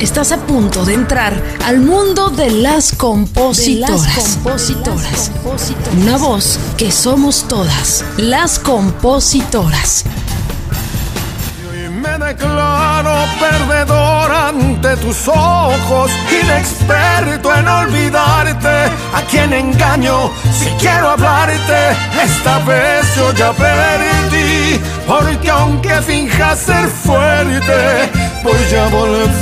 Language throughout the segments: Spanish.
Estás a punto de entrar al mundo de las compositoras. compositoras. Una voz que somos todas, las compositoras. Me declaro perdedor ante tus ojos, inexperto en olvidarte, a quien engaño si quiero hablarte, esta vez yo ya perdí, porque aunque finjas ser fuerte, voy a volver.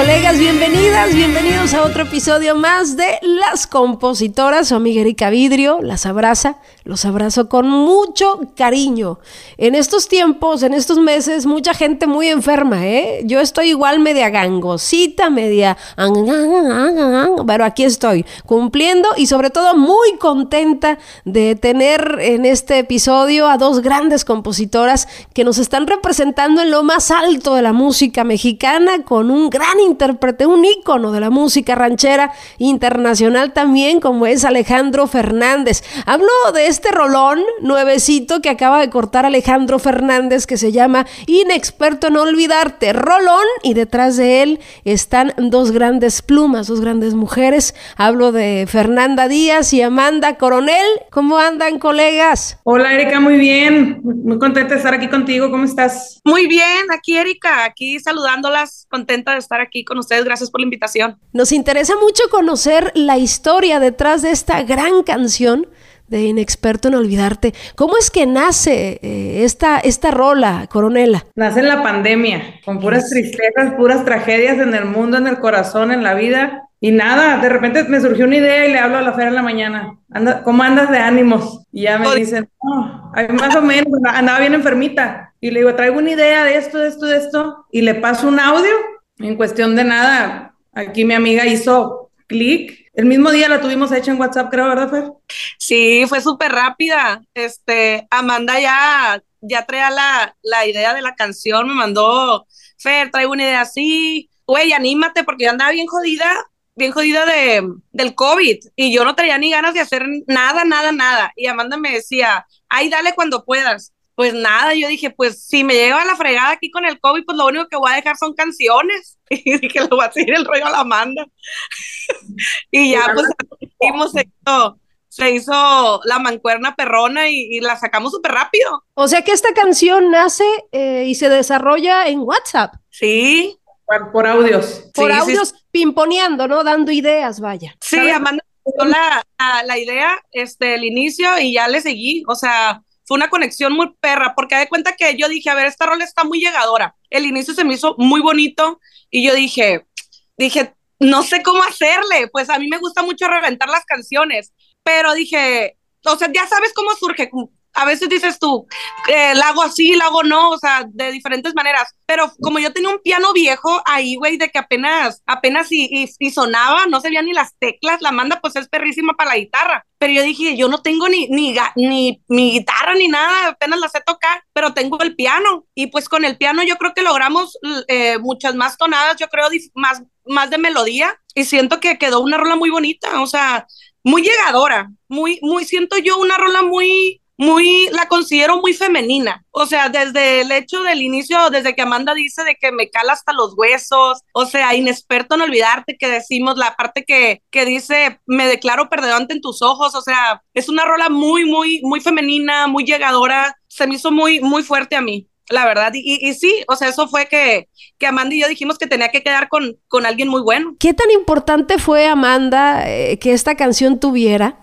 Colegas, bienvenidas, bienvenidos a otro episodio más de Las Compositoras. Su amiga Erika Vidrio las abraza, los abrazo con mucho cariño. En estos tiempos, en estos meses, mucha gente muy enferma, ¿eh? Yo estoy igual media gangosita, media... Pero aquí estoy, cumpliendo y sobre todo muy contenta de tener en este episodio a dos grandes compositoras que nos están representando en lo más alto de la música mexicana con un gran intérprete, un ícono de la música ranchera internacional también, como es Alejandro Fernández. Hablo de este rolón nuevecito que acaba de cortar Alejandro Fernández, que se llama Inexperto en Olvidarte. Rolón, y detrás de él están dos grandes plumas, dos grandes mujeres. Hablo de Fernanda Díaz y Amanda Coronel. ¿Cómo andan, colegas? Hola, Erika, muy bien. Muy contenta de estar aquí contigo. ¿Cómo estás? Muy bien, aquí Erika, aquí saludándolas, contenta de estar aquí aquí con ustedes. Gracias por la invitación. Nos interesa mucho conocer la historia detrás de esta gran canción de Inexperto en Olvidarte. ¿Cómo es que nace eh, esta, esta rola, Coronela? Nace en la pandemia, con puras tristezas, puras tragedias en el mundo, en el corazón, en la vida. Y nada, de repente me surgió una idea y le hablo a la feria en la mañana. Anda, ¿Cómo andas de ánimos? Y ya me dicen, no, más o menos, andaba bien enfermita. Y le digo, traigo una idea de esto, de esto, de esto. Y le paso un audio en cuestión de nada, aquí mi amiga hizo clic. El mismo día la tuvimos hecha en WhatsApp, creo, ¿verdad, Fer? Sí, fue súper rápida. Este, Amanda ya, ya traía la, la idea de la canción, me mandó, Fer, traigo una idea así. Güey, anímate, porque yo andaba bien jodida, bien jodida de, del COVID y yo no traía ni ganas de hacer nada, nada, nada. Y Amanda me decía, ay, dale cuando puedas pues nada, yo dije, pues si me lleva la fregada aquí con el COVID, pues lo único que voy a dejar son canciones. Y dije, lo voy a seguir el rollo a la Amanda. y ya, pues, se hizo, se hizo la mancuerna perrona y, la sacamos súper rápido. O sea que esta canción nace eh, y se desarrolla en WhatsApp. Sí. Por, audios. Por audios pimponeando, ¿no? Dando ideas, vaya. Sí, Amanda la, la, la idea, este, el inicio y ya le seguí. O sea, fue una conexión muy perra, porque de cuenta que yo dije, a ver, esta rola está muy llegadora. El inicio se me hizo muy bonito y yo dije, dije, no sé cómo hacerle, pues a mí me gusta mucho reventar las canciones, pero dije, o sea, ya sabes cómo surge, a veces dices tú, eh, la hago así, la hago no, o sea, de diferentes maneras. Pero como yo tenía un piano viejo ahí, güey, de que apenas, apenas y, y, sonaba, no se veían ni las teclas, la manda pues es perrísima para la guitarra. Pero yo dije, yo no tengo ni, ni, ni mi guitarra ni nada, apenas la sé tocar, pero tengo el piano. Y pues con el piano yo creo que logramos eh, muchas más tonadas, yo creo más, más de melodía. Y siento que quedó una rola muy bonita, o sea, muy llegadora, muy, muy, siento yo una rola muy, muy, la considero muy femenina. O sea, desde el hecho del inicio, desde que Amanda dice de que me cala hasta los huesos, o sea, inexperto en olvidarte, que decimos la parte que, que dice, me declaro perdedante en tus ojos, o sea, es una rola muy, muy, muy femenina, muy llegadora, se me hizo muy, muy fuerte a mí. La verdad, y, y, sí, o sea, eso fue que, que Amanda y yo dijimos que tenía que quedar con, con alguien muy bueno. ¿Qué tan importante fue, Amanda, eh, que esta canción tuviera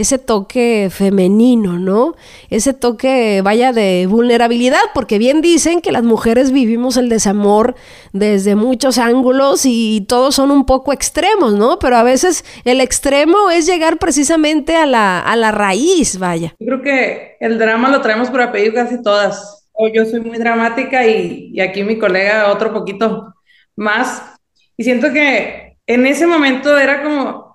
ese toque femenino, ¿no? Ese toque, vaya, de vulnerabilidad, porque bien dicen que las mujeres vivimos el desamor desde muchos ángulos y todos son un poco extremos, ¿no? Pero a veces el extremo es llegar precisamente a la, a la raíz, vaya. Yo creo que el drama lo traemos por apellido casi todas. Yo soy muy dramática y, y aquí mi colega otro poquito más. Y siento que en ese momento era como,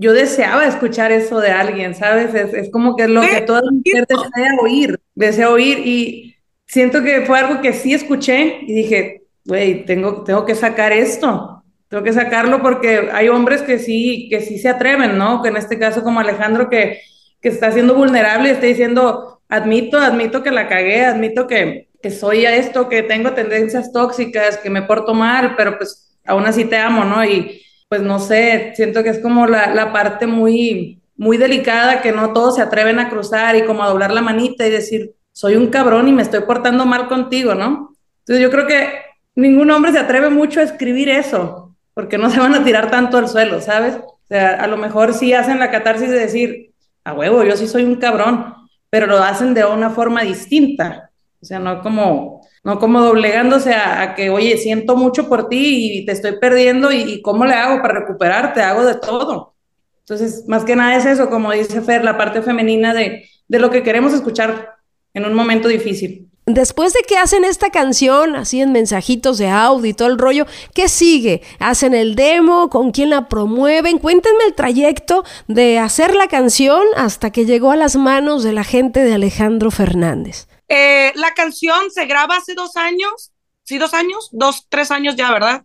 yo deseaba escuchar eso de alguien, ¿sabes? Es, como que es lo que toda mujer desea oír, desea oír y siento que fue algo que sí escuché y dije, güey, tengo, tengo que sacar esto, tengo que sacarlo porque hay hombres que sí, que sí se atreven, ¿no? Que en este caso como Alejandro que, que está siendo vulnerable y está diciendo, admito, admito que la cagué, admito que, que soy a esto, que tengo tendencias tóxicas, que me porto mal, pero pues aún así te amo, ¿no? Y pues no sé, siento que es como la, la parte muy, muy delicada que no todos se atreven a cruzar y como a doblar la manita y decir, soy un cabrón y me estoy portando mal contigo, ¿no? Entonces yo creo que ningún hombre se atreve mucho a escribir eso, porque no se van a tirar tanto al suelo, ¿sabes? O sea, a lo mejor sí hacen la catarsis de decir, a huevo, yo sí soy un cabrón, pero lo hacen de una forma distinta. O sea, no como, no como doblegándose a, que, oye, siento mucho por ti y te estoy perdiendo y, cómo le hago para recuperarte, hago de todo. Entonces, más que nada es eso, como dice Fer, la parte femenina de, de lo que queremos escuchar en un momento difícil. Después de que hacen esta canción, así en mensajitos de audio y todo el rollo, ¿qué sigue? ¿Hacen el demo? ¿Con quién la promueven? Cuéntenme el trayecto de hacer la canción hasta que llegó a las manos de la gente de Alejandro Fernández. Eh, la canción se graba hace dos años, sí, dos años, dos, tres años ya, ¿verdad?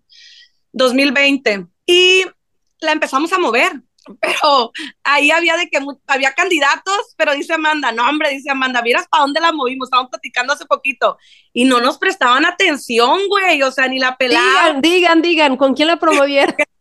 2020. Y la empezamos a mover pero ahí había de que había candidatos, pero dice Amanda, no hombre, dice Amanda, miras para dónde la movimos, estábamos platicando hace poquito y no nos prestaban atención, güey, o sea, ni la pelaban. Digan, digan, digan, ¿con quién la promovieron?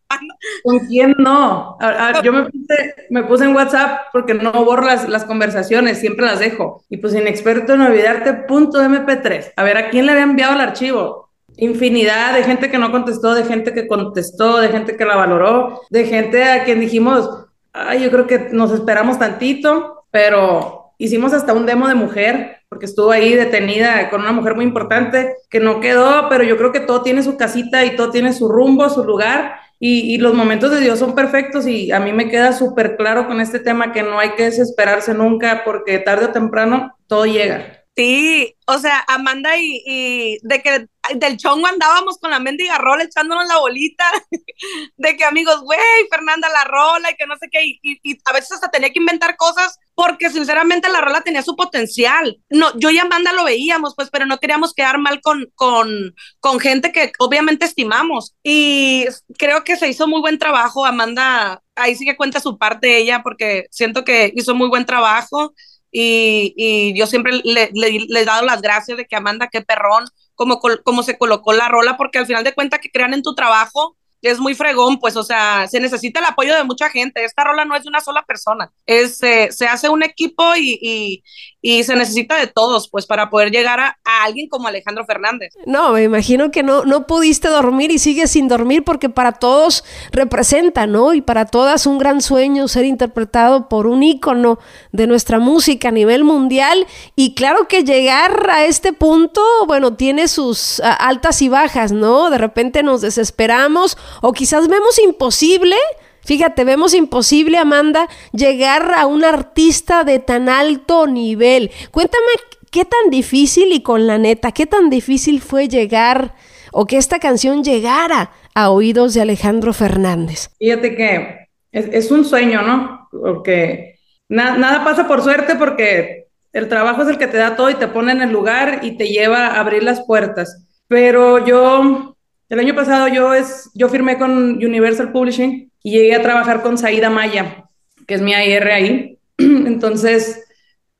¿Con quién no? yo me puse, me puse en WhatsApp porque no borro las, las, conversaciones, siempre las dejo. Y pues inexperto en olvidarte, punto MP3. A ver, ¿a quién le había enviado el archivo? infinidad de gente que no contestó, de gente que contestó, de gente que la valoró, de gente a quien dijimos, ay, yo creo que nos esperamos tantito, pero hicimos hasta un demo de mujer, porque estuvo ahí detenida con una mujer muy importante que no quedó, pero yo creo que todo tiene su casita y todo tiene su rumbo, su lugar. Y, los momentos de Dios son perfectos y a mí me queda súper claro con este tema que no hay que desesperarse nunca porque tarde o temprano todo llega. Sí, o sea, Amanda y, de que del chongo andábamos con la mendiga rola echándonos la bolita, de que amigos, güey, Fernanda la rola y que no sé qué, y, a veces hasta tenía que inventar cosas porque sinceramente la rola tenía su potencial. No, yo y Amanda lo veíamos, pues, pero no queríamos quedar mal con, con, con gente que obviamente estimamos. Y creo que se hizo muy buen trabajo, Amanda, ahí sí que cuenta su parte ella porque siento que hizo muy buen trabajo y, yo siempre le, le, he dado las gracias de que Amanda, qué perrón, como, como se colocó la rola, porque al final de cuentas que crean en tu trabajo es muy fregón, pues, o sea, se necesita el apoyo de mucha gente. Esta rola no es de una sola persona, es, eh, se hace un equipo y, y se necesita de todos, pues, para poder llegar a, alguien como Alejandro Fernández. No, me imagino que no, no pudiste dormir y sigues sin dormir porque para todos representa, ¿no? Y para todas un gran sueño ser interpretado por un ícono de nuestra música a nivel mundial. Y claro que llegar a este punto, bueno, tiene sus altas y bajas, ¿no? De repente nos desesperamos o quizás vemos imposible Fíjate, vemos imposible, Amanda, llegar a un artista de tan alto nivel. Cuéntame qué tan difícil y con la neta, qué tan difícil fue llegar o que esta canción llegara a oídos de Alejandro Fernández. Fíjate que es, un sueño, ¿no? Porque nada pasa por suerte porque el trabajo es el que te da todo y te pone en el lugar y te lleva a abrir las puertas. Pero yo, el año pasado yo, es, yo firmé con Universal Publishing y llegué a trabajar con Saida Maya, que es mi AR ahí. Entonces,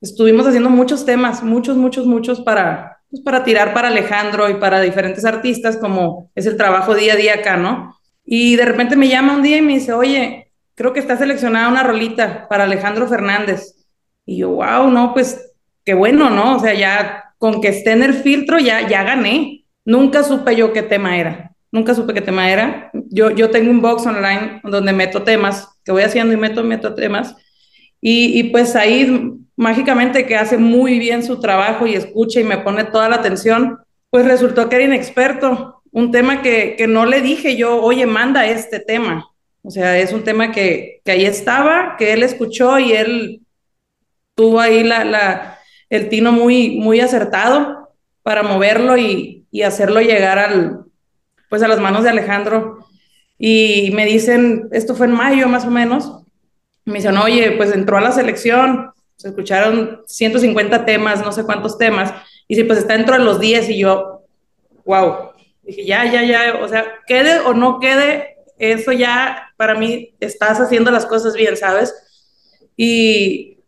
estuvimos haciendo muchos temas, muchos, muchos, muchos para, pues, para tirar para Alejandro y para diferentes artistas, como es el trabajo día a día acá, ¿no? Y de repente me llama un día y me dice, oye, creo que está seleccionada una rolita para Alejandro Fernández. Y yo, wow, no, pues qué bueno, ¿no? O sea, ya con que esté en el filtro ya, ya gané. Nunca supe yo qué tema era nunca supe qué tema era. Yo, yo tengo un box online donde meto temas, que voy haciendo y meto, meto temas. Y, y, pues ahí mágicamente que hace muy bien su trabajo y escucha y me pone toda la atención, pues resultó que era inexperto. Un tema que, que no le dije yo, oye, manda este tema. O sea, es un tema que, que ahí estaba, que él escuchó y él tuvo ahí la, la, el tino muy, muy acertado para moverlo y, y hacerlo llegar al, pues a las manos de Alejandro. Y me dicen, esto fue en mayo más o menos, me dicen, oye, pues entró a la selección, se escucharon 150 temas, no sé cuántos temas, y si pues está dentro de los 10 y yo, wow, dije, ya, ya, ya, o sea, quede o no quede, eso ya para mí estás haciendo las cosas bien, ¿sabes? Y,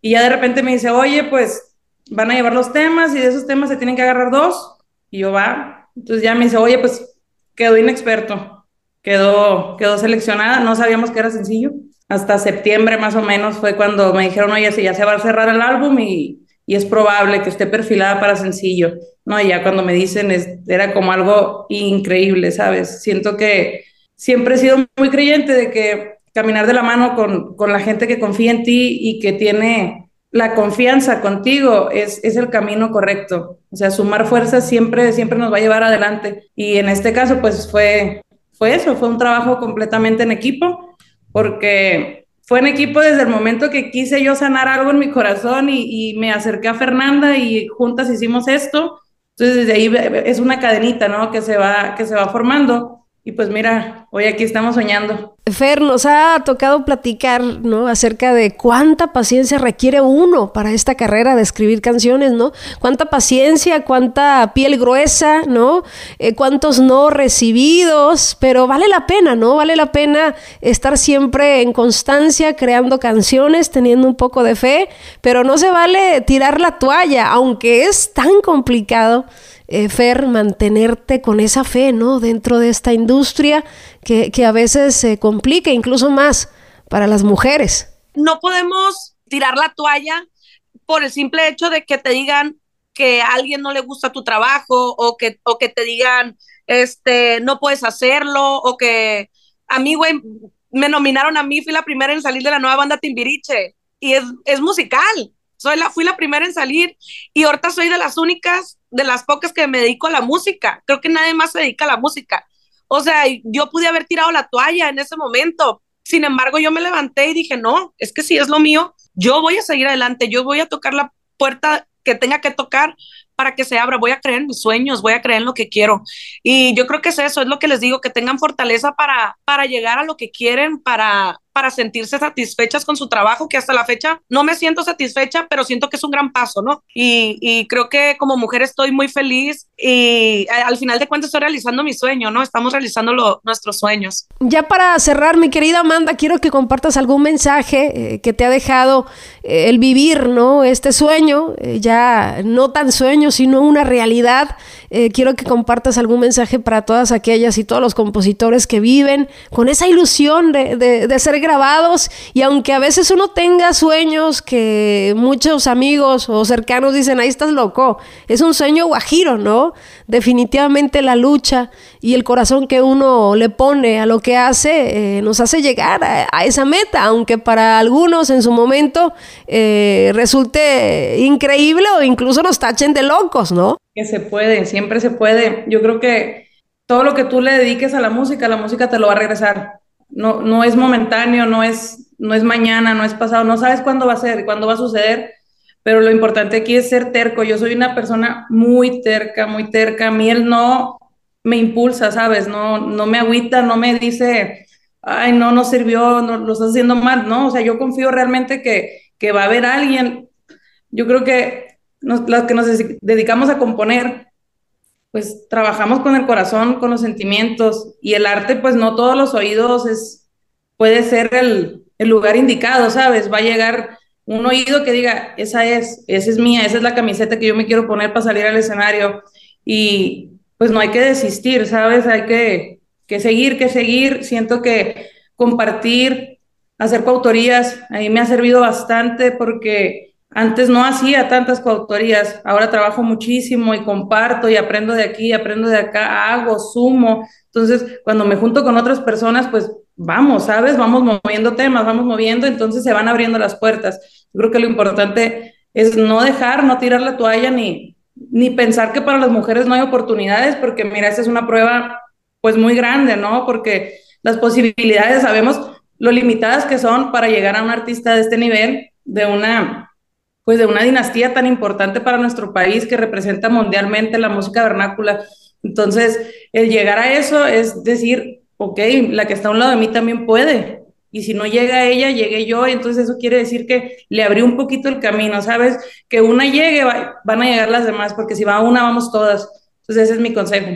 y ya de repente me dice, oye, pues van a llevar los temas y de esos temas se tienen que agarrar dos. Y yo va. Entonces ya me dice, oye, pues quedó inexperto, quedó, quedó seleccionada, no sabíamos que era sencillo. Hasta septiembre más o menos fue cuando me dijeron, oye, si ya se va a cerrar el álbum y, y es probable que esté perfilada para sencillo. No, y ya cuando me dicen, es, era como algo increíble, ¿sabes? Siento que siempre he sido muy creyente de que caminar de la mano con, con la gente que confía en ti y que tiene la confianza contigo es, es el camino correcto. O sea, sumar fuerzas siempre, siempre nos va a llevar adelante. Y en este caso, pues fue, fue eso, fue un trabajo completamente en equipo, porque fue en equipo desde el momento que quise yo sanar algo en mi corazón y, me acerqué a Fernanda y juntas hicimos esto. Entonces, desde ahí es una cadenita, ¿no? Que se va, que se va formando. Y pues mira, hoy aquí estamos soñando. Fer, nos ha tocado platicar, ¿no? Acerca de cuánta paciencia requiere uno para esta carrera de escribir canciones, ¿no? Cuánta paciencia, cuánta piel gruesa, ¿no? Eh, cuántos no recibidos, pero vale la pena, ¿no? Vale la pena estar siempre en constancia creando canciones, teniendo un poco de fe, pero no se vale tirar la toalla, aunque es tan complicado eh, Fer, mantenerte con esa fe, ¿no? Dentro de esta industria que, que a veces se complica incluso más para las mujeres. No podemos tirar la toalla por el simple hecho de que te digan que a alguien no le gusta tu trabajo o que, o que te digan, este, no puedes hacerlo o que a mí, güey, me nominaron a mí, fui la primera en salir de la nueva banda Timbiriche y es, es musical. Soy la, fui la primera en salir y ahorita soy de las únicas, de las pocas que me dedico a la música. Creo que nadie más se dedica a la música. O sea, yo pude haber tirado la toalla en ese momento. Sin embargo, yo me levanté y dije, no, es que si es lo mío, yo voy a seguir adelante, yo voy a tocar la puerta que tenga que tocar para que se abra, voy a creer en mis sueños, voy a creer en lo que quiero. Y yo creo que es eso, es lo que les digo, que tengan fortaleza para, para llegar a lo que quieren, para, para sentirse satisfechas con su trabajo, que hasta la fecha no me siento satisfecha, pero siento que es un gran paso, ¿no? Y, y creo que como mujer estoy muy feliz y al final de cuentas estoy realizando mi sueño, ¿no? Estamos realizando lo, nuestros sueños. Ya para cerrar, mi querida Amanda, quiero que compartas algún mensaje eh, que te ha dejado eh, el vivir, ¿no? Este sueño, eh, ya no tan sueño, sino una realidad. Eh, quiero que compartas algún mensaje para todas aquellas y todos los compositores que viven con esa ilusión de, de, ser grabados y aunque a veces uno tenga sueños que muchos amigos o cercanos dicen, ahí estás loco, es un sueño guajiro, ¿no? Definitivamente la lucha y el corazón que uno le pone a lo que hace eh, nos hace llegar a, a, esa meta, aunque para algunos en su momento eh, resulte increíble o incluso nos tachen de locos, ¿no? Que se puede, siempre se puede. Yo creo que todo lo que tú le dediques a la música, la música te lo va a regresar. No, no es momentáneo, no es, no es mañana, no es pasado, no sabes cuándo va a ser, cuándo va a suceder, pero lo importante aquí es ser terco. Yo soy una persona muy terca, muy terca. A mí él no me impulsa, ¿sabes? No, no me agüita, no me dice, ay, no, no sirvió, no, lo estás haciendo mal, ¿no? O sea, yo confío realmente que, que va a haber alguien. Yo creo que nos, los que nos dedicamos a componer, pues trabajamos con el corazón, con los sentimientos y el arte, pues no todos los oídos es, puede ser el, el lugar indicado, ¿sabes? Va a llegar un oído que diga, esa es, esa es mía, esa es la camiseta que yo me quiero poner para salir al escenario. Y pues no hay que desistir, ¿sabes? Hay que, que seguir, que seguir. Siento que compartir, hacer coautorías, a mí me ha servido bastante porque antes no hacía tantas coautorías, ahora trabajo muchísimo y comparto y aprendo de aquí, aprendo de acá, hago, sumo. Entonces, cuando me junto con otras personas, pues vamos, ¿sabes? Vamos moviendo temas, vamos moviendo, entonces se van abriendo las puertas. Yo creo que lo importante es no dejar, no tirar la toalla ni, ni pensar que para las mujeres no hay oportunidades, porque mira, esta es una prueba pues muy grande, ¿no? Porque las posibilidades, sabemos lo limitadas que son para llegar a un artista de este nivel, de una, pues de una dinastía tan importante para nuestro país que representa mundialmente la música vernácula. Entonces, el llegar a eso es decir, ok, la que está a un lado de mí también puede. Y si no llega ella, llegué yo. Entonces eso quiere decir que le abrí un poquito el camino, ¿sabes? Que una llegue, va, van a llegar las demás, porque si va una, vamos todas. Entonces ese es mi consejo.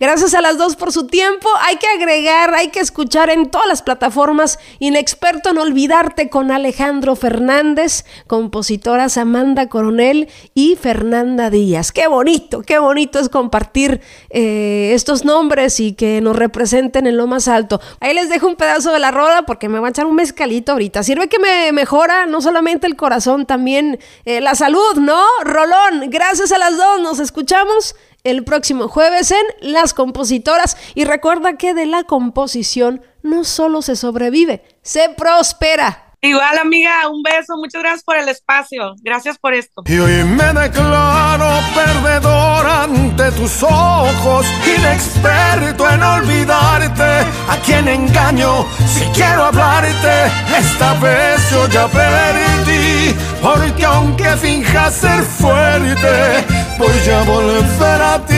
Gracias a las dos por su tiempo. Hay que agregar, hay que escuchar en todas las plataformas Inexperto en Olvidarte con Alejandro Fernández, compositoras Amanda Coronel y Fernanda Díaz. Qué bonito, qué bonito es compartir eh, estos nombres y que nos representen en lo más alto. Ahí les dejo un pedazo de la roda porque me va a echar un mezcalito ahorita. Sirve que me mejora no solamente el corazón, también eh, la salud, ¿no? Rolón, gracias a las dos, nos escuchamos el próximo jueves en Las Compositoras. Y recuerda que de la composición no solo se sobrevive, se prospera. Igual, amiga, un beso. Muchas gracias por el espacio. Gracias por esto. Y hoy me declaro perdedor ante tus ojos, inexperto en olvidarte. A quien engaño si quiero hablarte, esta vez yo ya perdí. Porque aunque finja ser fuerte, voy a volver a ti.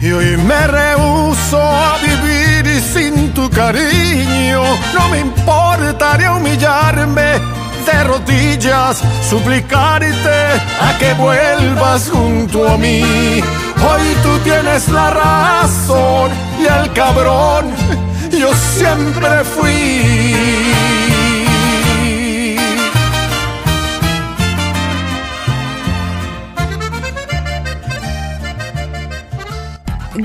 Y hoy me rehuso a vivir sin tu cariño. No me importaría humillarme de rodillas, suplicarte a que vuelvas junto a mí. Hoy tú tienes la razón y el cabrón yo siempre fui.